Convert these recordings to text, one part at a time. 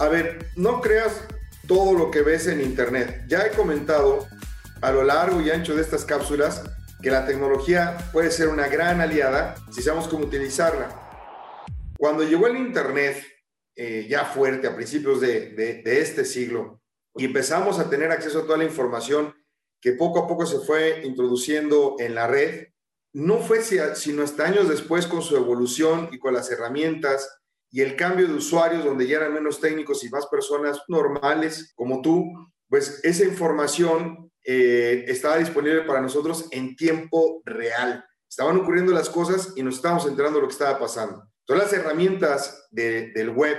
A ver, no creas todo lo que ves en Internet. Ya he comentado a lo largo y ancho de estas cápsulas que la tecnología puede ser una gran aliada si sabemos cómo utilizarla. Cuando llegó el Internet eh, ya fuerte a principios de, de este siglo y empezamos a tener acceso a toda la información que poco a poco se fue introduciendo en la red, no fue sino hasta años después con su evolución y con las herramientas y el cambio de usuarios donde ya eran menos técnicos y más personas normales como tú, pues esa información eh, estaba disponible para nosotros en tiempo real. Estaban ocurriendo las cosas y nos estábamos enterando de lo que estaba pasando. Todas las herramientas del web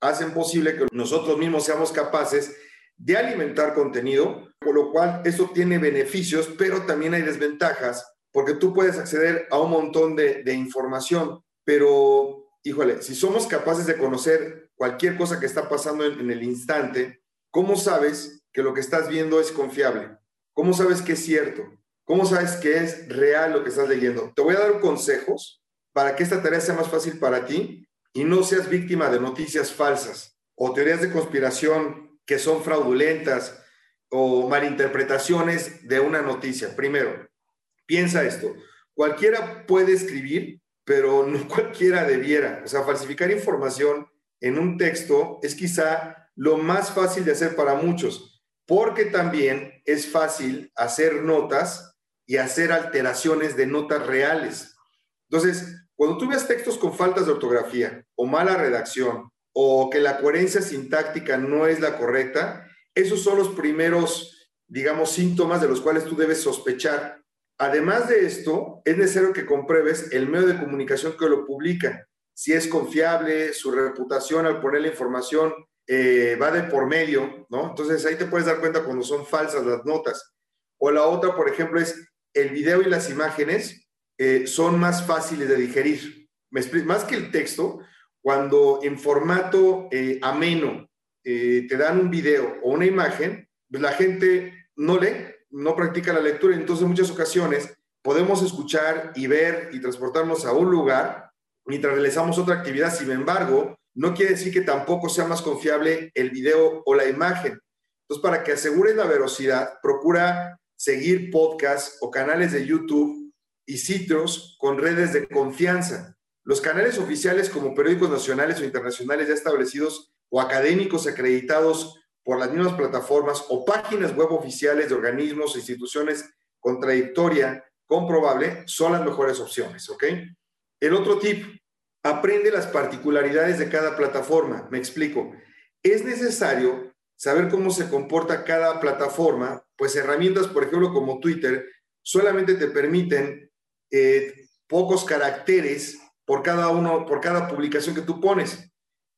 hacen posible que nosotros mismos seamos capaces de alimentar contenido, con lo cual eso tiene beneficios, pero también hay desventajas, porque tú puedes acceder a un montón de, información, pero, híjole, si somos capaces de conocer cualquier cosa que está pasando en, en el instante, ¿cómo sabes que lo que estás viendo es confiable? ¿Cómo sabes que es cierto? ¿Cómo sabes que es real lo que estás leyendo? Te voy a dar consejos para que esta tarea sea más fácil para ti y no seas víctima de noticias falsas o teorías de conspiración que son fraudulentas o malinterpretaciones de una noticia. Primero, piensa esto, cualquiera puede escribir, pero no cualquiera debiera. O sea, falsificar información en un texto es quizá lo más fácil de hacer para muchos, porque también es fácil hacer notas y hacer alteraciones de notas reales. Entonces, cuando tú ves textos con faltas de ortografía o mala redacción o que la coherencia sintáctica no es la correcta, esos son los primeros, digamos, síntomas de los cuales tú debes sospechar. Además de esto, es necesario que compruebes el medio de comunicación que lo publica, si es confiable, su reputación al poner la información eh, va de por medio, ¿no? Entonces ahí te puedes dar cuenta cuando son falsas las notas. O la otra, por ejemplo, es el video y las imágenes eh, son más fáciles de digerir. más que el texto, cuando en formato eh, ameno eh, te dan un video o una imagen, pues la gente no lee, no practica la lectura, entonces en muchas ocasiones podemos escuchar y ver y transportarnos a un lugar mientras realizamos otra actividad. Sin embargo, no quiere decir que tampoco sea más confiable el video o la imagen. Entonces, para que asegures la velocidad, procura seguir podcasts o canales de YouTube y sitios con redes de confianza. Los canales oficiales como periódicos nacionales o internacionales ya establecidos o académicos acreditados por las mismas plataformas o páginas web oficiales de organismos e instituciones con trayectoria comprobable son las mejores opciones, ¿ok? El otro tip, aprende las particularidades de cada plataforma. Me explico. Es necesario saber cómo se comporta cada plataforma, pues herramientas, por ejemplo, como Twitter, solamente te permiten eh, pocos caracteres por cada uno, por cada publicación que tú pones.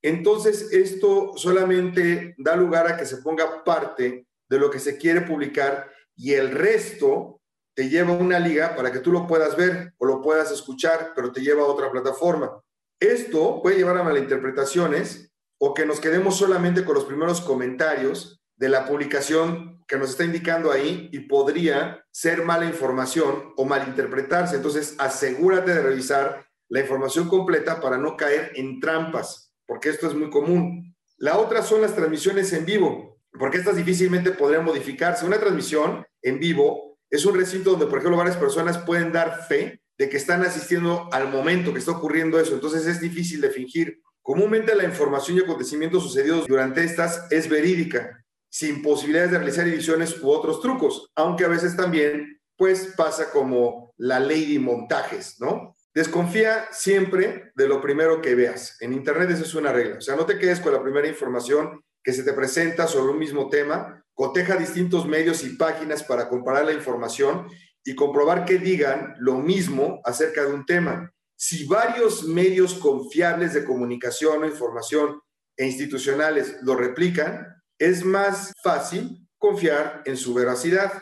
Entonces, esto solamente da lugar a que se ponga parte de lo que se quiere publicar y el resto te lleva a una liga para que tú lo puedas ver o lo puedas escuchar, pero te lleva a otra plataforma. Esto puede llevar a malinterpretaciones o que nos quedemos solamente con los primeros comentarios de la publicación que nos está indicando ahí y podría ser mala información o malinterpretarse. Entonces, asegúrate de revisar la información completa para no caer en trampas, porque esto es muy común. La otra son las transmisiones en vivo, porque estas difícilmente podrían modificarse. Una transmisión en vivo es un recinto donde, por ejemplo, varias personas pueden dar fe de que están asistiendo al momento que está ocurriendo eso. Entonces es difícil de fingir. Comúnmente la información y acontecimientos sucedidos durante estas es verídica, sin posibilidades de realizar ediciones u otros trucos, aunque a veces también pues pasa como la ley de montajes, ¿no? Desconfía siempre de lo primero que veas. En Internet eso es una regla. O sea, no te quedes con la primera información que se te presenta sobre un mismo tema. Coteja distintos medios y páginas para comparar la información y comprobar que digan lo mismo acerca de un tema. Si varios medios confiables de comunicación o información e institucionales lo replican, es más fácil confiar en su veracidad.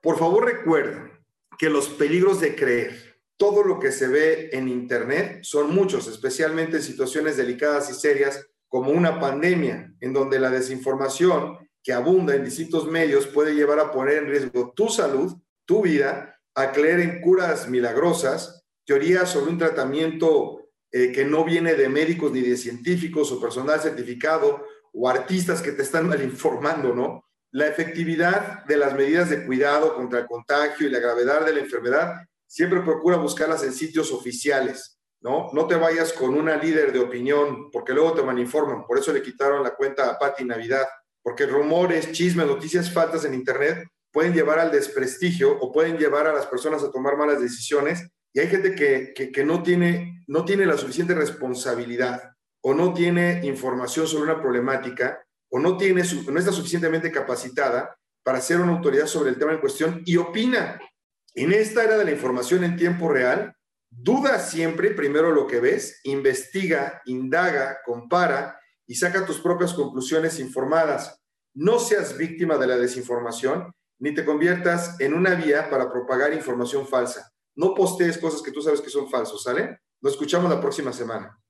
Por favor, recuerda que los peligros de creer todo lo que se ve en Internet son muchos, especialmente en situaciones delicadas y serias como una pandemia, en donde la desinformación que abunda en distintos medios puede llevar a poner en riesgo tu salud, tu vida, a creer en curas milagrosas, teorías sobre un tratamiento eh, que no viene de médicos ni de científicos o personal certificado, o artistas que te están mal informando, ¿no? La efectividad de las medidas de cuidado contra el contagio y la gravedad de la enfermedad siempre procura buscarlas en sitios oficiales, ¿no? No te vayas con una líder de opinión, porque luego te malinforman. Por eso le quitaron la cuenta a Patti Navidad, porque rumores, chismes, noticias faltas en Internet pueden llevar al desprestigio o pueden llevar a las personas a tomar malas decisiones. Y hay gente que, que, no, tiene, no tiene la suficiente responsabilidad o no tiene información sobre una problemática o no, tiene, no está suficientemente capacitada para ser una autoridad sobre el tema en cuestión y opina. En esta era de la información en tiempo real, duda siempre primero lo que ves, investiga, indaga, compara y saca tus propias conclusiones informadas. No seas víctima de la desinformación ni te conviertas en una vía para propagar información falsa. No postees cosas que tú sabes que son falsos, ¿sale? Nos escuchamos la próxima semana.